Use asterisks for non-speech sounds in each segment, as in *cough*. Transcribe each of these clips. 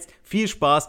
jetzt viel Spaß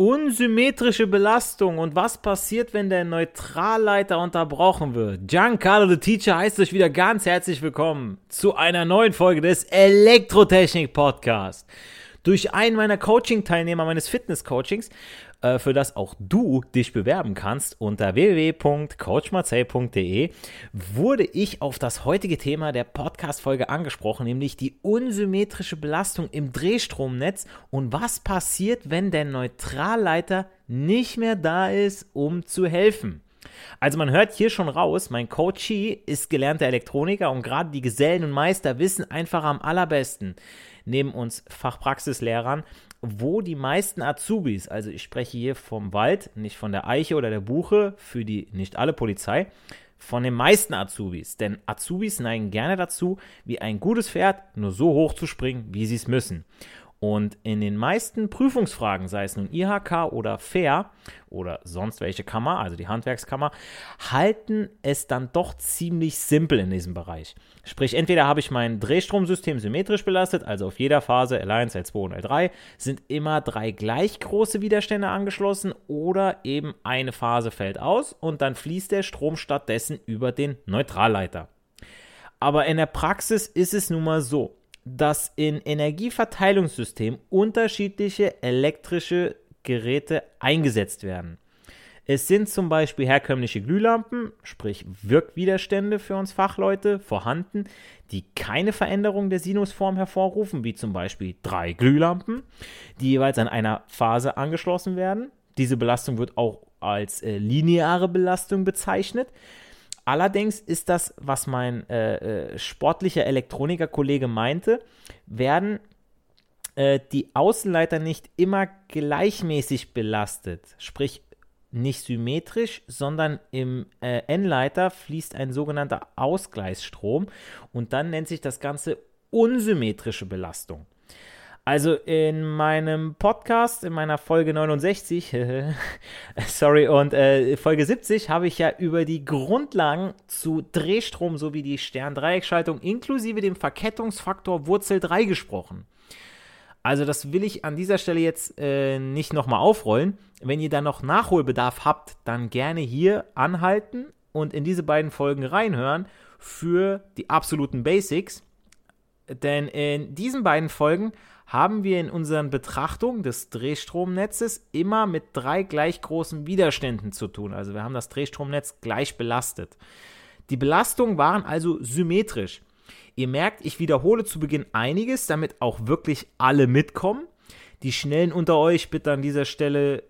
Unsymmetrische Belastung und was passiert, wenn der Neutralleiter unterbrochen wird? Giancarlo the Teacher heißt euch wieder ganz herzlich willkommen zu einer neuen Folge des Elektrotechnik Podcast. Durch einen meiner Coaching-Teilnehmer meines Fitness-Coachings äh, für das auch du dich bewerben kannst unter www.coachmarcel.de, wurde ich auf das heutige Thema der Podcast-Folge angesprochen, nämlich die unsymmetrische Belastung im Drehstromnetz und was passiert, wenn der Neutralleiter nicht mehr da ist, um zu helfen. Also man hört hier schon raus, mein Coachee ist gelernter Elektroniker und gerade die Gesellen und Meister wissen einfach am allerbesten, neben uns Fachpraxislehrern, wo die meisten Azubis, also ich spreche hier vom Wald, nicht von der Eiche oder der Buche, für die nicht alle Polizei, von den meisten Azubis. Denn Azubis neigen gerne dazu, wie ein gutes Pferd nur so hoch zu springen, wie sie es müssen. Und in den meisten Prüfungsfragen, sei es nun IHK oder FAIR oder sonst welche Kammer, also die Handwerkskammer, halten es dann doch ziemlich simpel in diesem Bereich. Sprich, entweder habe ich mein Drehstromsystem symmetrisch belastet, also auf jeder Phase L1, L2 und L3 sind immer drei gleich große Widerstände angeschlossen oder eben eine Phase fällt aus und dann fließt der Strom stattdessen über den Neutralleiter. Aber in der Praxis ist es nun mal so, dass in Energieverteilungssystemen unterschiedliche elektrische Geräte eingesetzt werden. Es sind zum Beispiel herkömmliche Glühlampen, sprich Wirkwiderstände für uns Fachleute, vorhanden, die keine Veränderung der Sinusform hervorrufen, wie zum Beispiel drei Glühlampen, die jeweils an einer Phase angeschlossen werden. Diese Belastung wird auch als äh, lineare Belastung bezeichnet. Allerdings ist das, was mein äh, äh, sportlicher Elektroniker-Kollege meinte, werden äh, die Außenleiter nicht immer gleichmäßig belastet. Sprich, nicht symmetrisch, sondern im äh, N-Leiter fließt ein sogenannter Ausgleichsstrom und dann nennt sich das Ganze unsymmetrische Belastung. Also in meinem Podcast, in meiner Folge 69, *laughs* sorry, und äh, Folge 70 habe ich ja über die Grundlagen zu Drehstrom sowie die Sterndreieckschaltung inklusive dem Verkettungsfaktor Wurzel 3 gesprochen. Also das will ich an dieser Stelle jetzt äh, nicht nochmal aufrollen. Wenn ihr da noch Nachholbedarf habt, dann gerne hier anhalten und in diese beiden Folgen reinhören für die absoluten Basics. Denn in diesen beiden Folgen haben wir in unseren Betrachtungen des Drehstromnetzes immer mit drei gleich großen Widerständen zu tun. Also wir haben das Drehstromnetz gleich belastet. Die Belastungen waren also symmetrisch. Ihr merkt, ich wiederhole zu Beginn einiges, damit auch wirklich alle mitkommen. Die Schnellen unter euch bitte an dieser Stelle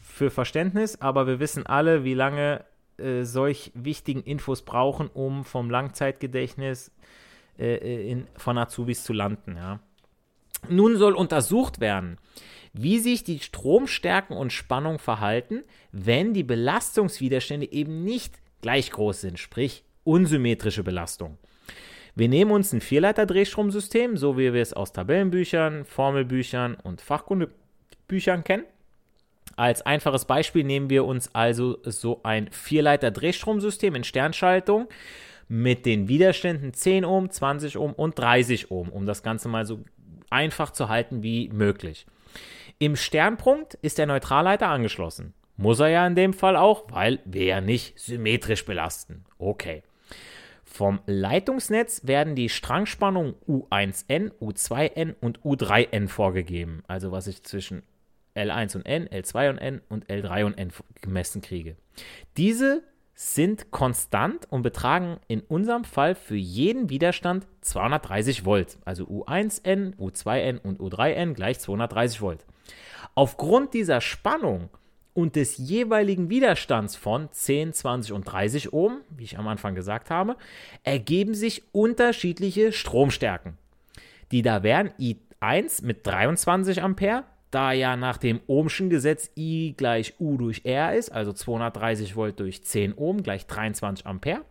für Verständnis, aber wir wissen alle, wie lange äh, solch wichtigen Infos brauchen, um vom Langzeitgedächtnis äh, in, von Azubis zu landen. Ja. Nun soll untersucht werden, wie sich die Stromstärken und Spannung verhalten, wenn die Belastungswiderstände eben nicht gleich groß sind, sprich unsymmetrische Belastung. Wir nehmen uns ein Vierleiter-Drehstromsystem, so wie wir es aus Tabellenbüchern, Formelbüchern und Fachkundebüchern kennen. Als einfaches Beispiel nehmen wir uns also so ein Vierleiter-Drehstromsystem in Sternschaltung mit den Widerständen 10 Ohm, 20 Ohm und 30 Ohm, um das Ganze mal so einfach zu halten wie möglich. Im Sternpunkt ist der Neutralleiter angeschlossen. Muss er ja in dem Fall auch, weil wir ja nicht symmetrisch belasten. Okay. Vom Leitungsnetz werden die Strangspannungen U1N, U2N und U3N vorgegeben. Also was ich zwischen L1 und N, L2 und N und L3 und N gemessen kriege. Diese sind konstant und betragen in unserem Fall für jeden Widerstand 230 Volt. Also U1N, U2N und U3N gleich 230 Volt. Aufgrund dieser Spannung und des jeweiligen Widerstands von 10, 20 und 30 Ohm, wie ich am Anfang gesagt habe, ergeben sich unterschiedliche Stromstärken. Die da wären I1 mit 23 Ampere, da ja nach dem Ohmschen Gesetz I gleich U durch R ist, also 230 Volt durch 10 Ohm gleich 23 Ampere.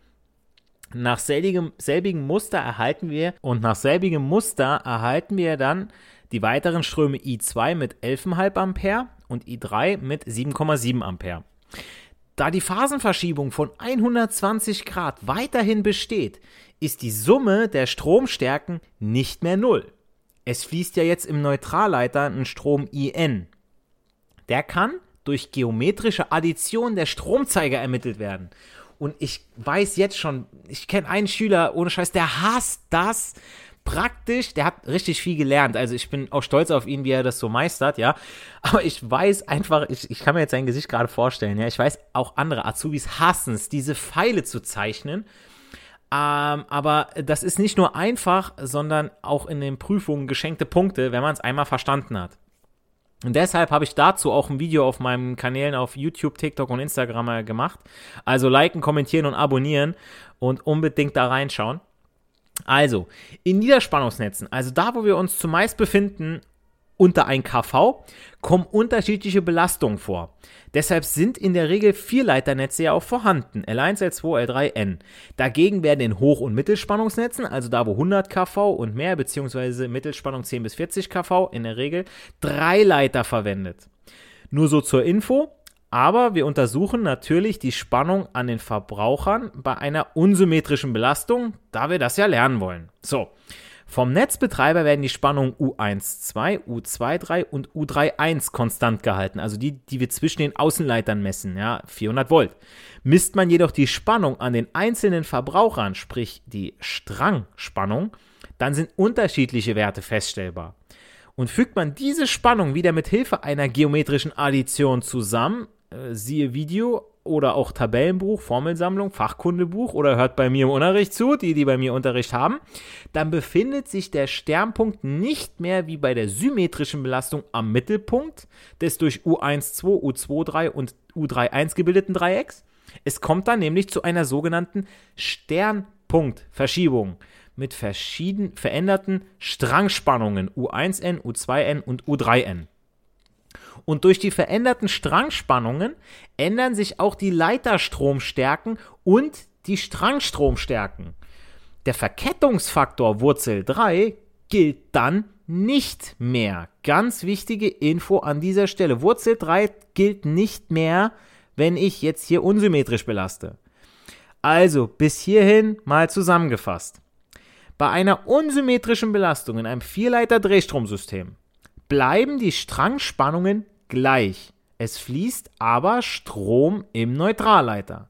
Nach selbigem, selbigem Muster erhalten wir und nach selbigem Muster erhalten wir dann die weiteren Ströme I2 mit 11,5 Ampere und I3 mit 7,7 Ampere. Da die Phasenverschiebung von 120 Grad weiterhin besteht, ist die Summe der Stromstärken nicht mehr null. Es fließt ja jetzt im Neutralleiter ein Strom IN. Der kann durch geometrische Addition der Stromzeiger ermittelt werden. Und ich weiß jetzt schon, ich kenne einen Schüler, ohne Scheiß, der hasst das, praktisch, der hat richtig viel gelernt. Also ich bin auch stolz auf ihn, wie er das so meistert, ja. Aber ich weiß einfach, ich, ich kann mir jetzt sein Gesicht gerade vorstellen, ja. Ich weiß, auch andere Azubis hassen es, diese Pfeile zu zeichnen. Ähm, aber das ist nicht nur einfach, sondern auch in den Prüfungen geschenkte Punkte, wenn man es einmal verstanden hat. Und deshalb habe ich dazu auch ein Video auf meinen Kanälen auf YouTube, TikTok und Instagram gemacht. Also liken, kommentieren und abonnieren und unbedingt da reinschauen. Also, in Niederspannungsnetzen, also da, wo wir uns zumeist befinden, unter 1 kV, kommen unterschiedliche Belastungen vor. Deshalb sind in der Regel Vierleiternetze ja auch vorhanden, L1, L2, L3, N. Dagegen werden in Hoch- und Mittelspannungsnetzen, also da wo 100 kV und mehr, beziehungsweise Mittelspannung 10 bis 40 kV, in der Regel drei Leiter verwendet. Nur so zur Info, aber wir untersuchen natürlich die Spannung an den Verbrauchern bei einer unsymmetrischen Belastung, da wir das ja lernen wollen. So, vom Netzbetreiber werden die Spannungen U12, U23 und U31 konstant gehalten, also die, die wir zwischen den Außenleitern messen, ja, 400 Volt. Misst man jedoch die Spannung an den einzelnen Verbrauchern, sprich die Strangspannung, dann sind unterschiedliche Werte feststellbar. Und fügt man diese Spannung wieder mit Hilfe einer geometrischen Addition zusammen, äh, siehe Video oder auch Tabellenbuch, Formelsammlung, Fachkundebuch oder hört bei mir im Unterricht zu, die, die bei mir Unterricht haben, dann befindet sich der Sternpunkt nicht mehr wie bei der symmetrischen Belastung am Mittelpunkt des durch U12, U23 und U31 gebildeten Dreiecks. Es kommt dann nämlich zu einer sogenannten Sternpunktverschiebung mit verschieden veränderten Strangspannungen U1n, U2n und U3n. Und durch die veränderten Strangspannungen ändern sich auch die Leiterstromstärken und die Strangstromstärken. Der Verkettungsfaktor Wurzel 3 gilt dann nicht mehr. Ganz wichtige Info an dieser Stelle. Wurzel 3 gilt nicht mehr, wenn ich jetzt hier unsymmetrisch belaste. Also bis hierhin mal zusammengefasst. Bei einer unsymmetrischen Belastung in einem Vierleiter-Drehstromsystem bleiben die Strangspannungen gleich. Es fließt aber Strom im Neutralleiter.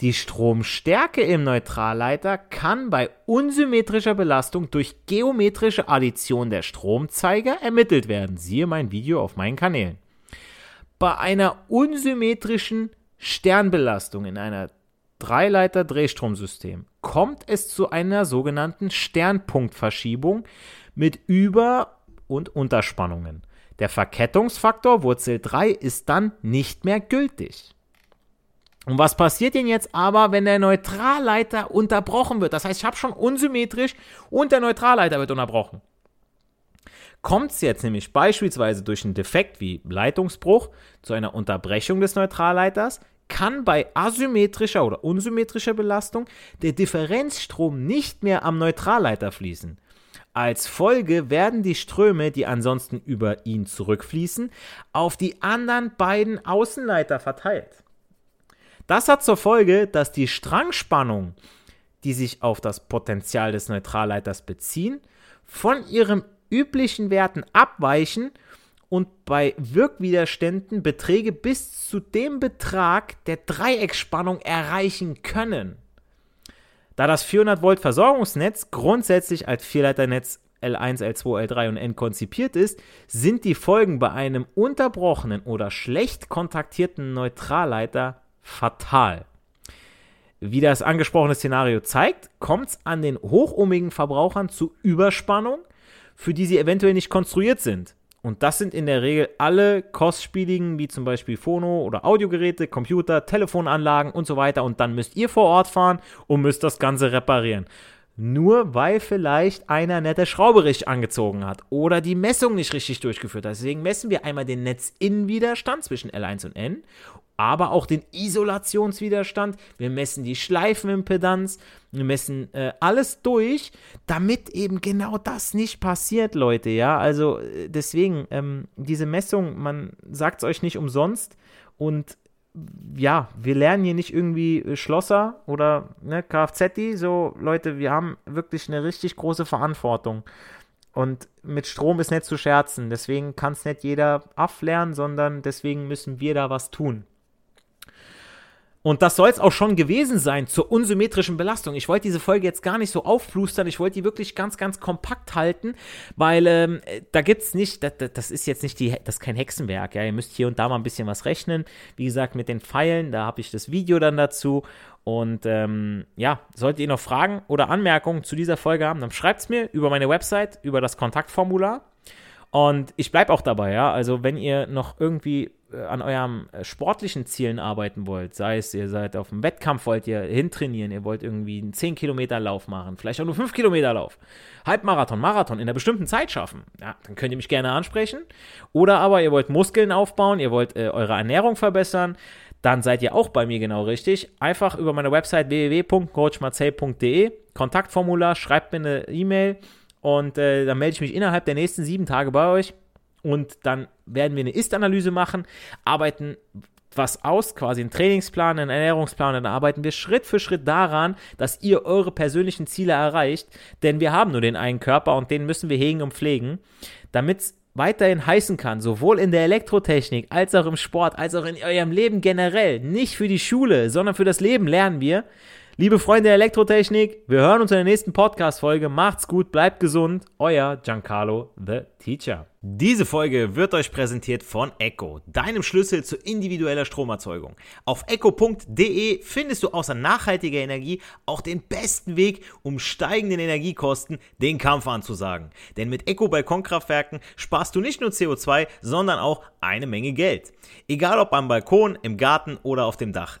Die Stromstärke im Neutralleiter kann bei unsymmetrischer Belastung durch geometrische Addition der Stromzeiger ermittelt werden. Siehe mein Video auf meinen Kanälen. Bei einer unsymmetrischen Sternbelastung in einer Dreileiter-Drehstromsystem kommt es zu einer sogenannten Sternpunktverschiebung mit Über- und Unterspannungen. Der Verkettungsfaktor Wurzel 3 ist dann nicht mehr gültig. Und was passiert denn jetzt aber, wenn der Neutralleiter unterbrochen wird? Das heißt, ich habe schon unsymmetrisch und der Neutralleiter wird unterbrochen. Kommt es jetzt nämlich beispielsweise durch einen Defekt wie Leitungsbruch zu einer Unterbrechung des Neutralleiters, kann bei asymmetrischer oder unsymmetrischer Belastung der Differenzstrom nicht mehr am Neutralleiter fließen. Als Folge werden die Ströme, die ansonsten über ihn zurückfließen, auf die anderen beiden Außenleiter verteilt. Das hat zur Folge, dass die Strangspannung, die sich auf das Potential des Neutralleiters beziehen, von ihrem üblichen Werten abweichen und bei Wirkwiderständen Beträge bis zu dem Betrag der Dreiecksspannung erreichen können. Da das 400 Volt Versorgungsnetz grundsätzlich als Vierleiternetz L1, L2, L3 und N konzipiert ist, sind die Folgen bei einem unterbrochenen oder schlecht kontaktierten Neutralleiter fatal. Wie das angesprochene Szenario zeigt, kommt es an den hochohmigen Verbrauchern zu Überspannung, für die sie eventuell nicht konstruiert sind. Und das sind in der Regel alle kostspieligen, wie zum Beispiel Phono- oder Audiogeräte, Computer, Telefonanlagen und so weiter. Und dann müsst ihr vor Ort fahren und müsst das Ganze reparieren. Nur weil vielleicht einer nette Schraube richtig angezogen hat oder die Messung nicht richtig durchgeführt hat. Deswegen messen wir einmal den Netzinnenwiderstand zwischen L1 und N aber auch den Isolationswiderstand. Wir messen die Schleifenimpedanz. Wir messen äh, alles durch, damit eben genau das nicht passiert, Leute. Ja, also äh, deswegen, ähm, diese Messung, man sagt es euch nicht umsonst. Und ja, wir lernen hier nicht irgendwie äh, Schlosser oder ne, Kfz. So, Leute, wir haben wirklich eine richtig große Verantwortung. Und mit Strom ist nicht zu scherzen. Deswegen kann es nicht jeder ablernen, sondern deswegen müssen wir da was tun. Und das soll es auch schon gewesen sein zur unsymmetrischen Belastung. Ich wollte diese Folge jetzt gar nicht so aufplustern. Ich wollte die wirklich ganz, ganz kompakt halten, weil ähm, da es nicht, das, das, ist jetzt nicht die, das ist kein Hexenwerk. Ja, ihr müsst hier und da mal ein bisschen was rechnen. Wie gesagt, mit den Pfeilen, da habe ich das Video dann dazu. Und ähm, ja, solltet ihr noch Fragen oder Anmerkungen zu dieser Folge haben, dann schreibt es mir über meine Website, über das Kontaktformular. Und ich bleibe auch dabei, ja. Also, wenn ihr noch irgendwie an eurem äh, sportlichen Zielen arbeiten wollt, sei es, ihr seid auf dem Wettkampf, wollt ihr hintrainieren, ihr wollt irgendwie einen 10 Kilometer Lauf machen, vielleicht auch nur 5 Kilometer Lauf, Halbmarathon, Marathon in einer bestimmten Zeit schaffen, ja, dann könnt ihr mich gerne ansprechen. Oder aber ihr wollt Muskeln aufbauen, ihr wollt äh, eure Ernährung verbessern, dann seid ihr auch bei mir genau richtig. Einfach über meine Website www.coachmarcel.de, Kontaktformular, schreibt mir eine E-Mail und äh, dann melde ich mich innerhalb der nächsten sieben Tage bei euch und dann werden wir eine Ist-Analyse machen, arbeiten was aus, quasi einen Trainingsplan, einen Ernährungsplan, dann arbeiten wir Schritt für Schritt daran, dass ihr eure persönlichen Ziele erreicht, denn wir haben nur den einen Körper und den müssen wir hegen und pflegen, damit es weiterhin heißen kann, sowohl in der Elektrotechnik als auch im Sport, als auch in eurem Leben generell, nicht für die Schule, sondern für das Leben lernen wir, Liebe Freunde der Elektrotechnik, wir hören uns in der nächsten Podcast-Folge. Macht's gut, bleibt gesund. Euer Giancarlo, the Teacher. Diese Folge wird euch präsentiert von Echo, deinem Schlüssel zu individueller Stromerzeugung. Auf echo.de findest du außer nachhaltiger Energie auch den besten Weg, um steigenden Energiekosten den Kampf anzusagen. Denn mit Echo Balkonkraftwerken sparst du nicht nur CO2, sondern auch eine Menge Geld. Egal ob am Balkon, im Garten oder auf dem Dach.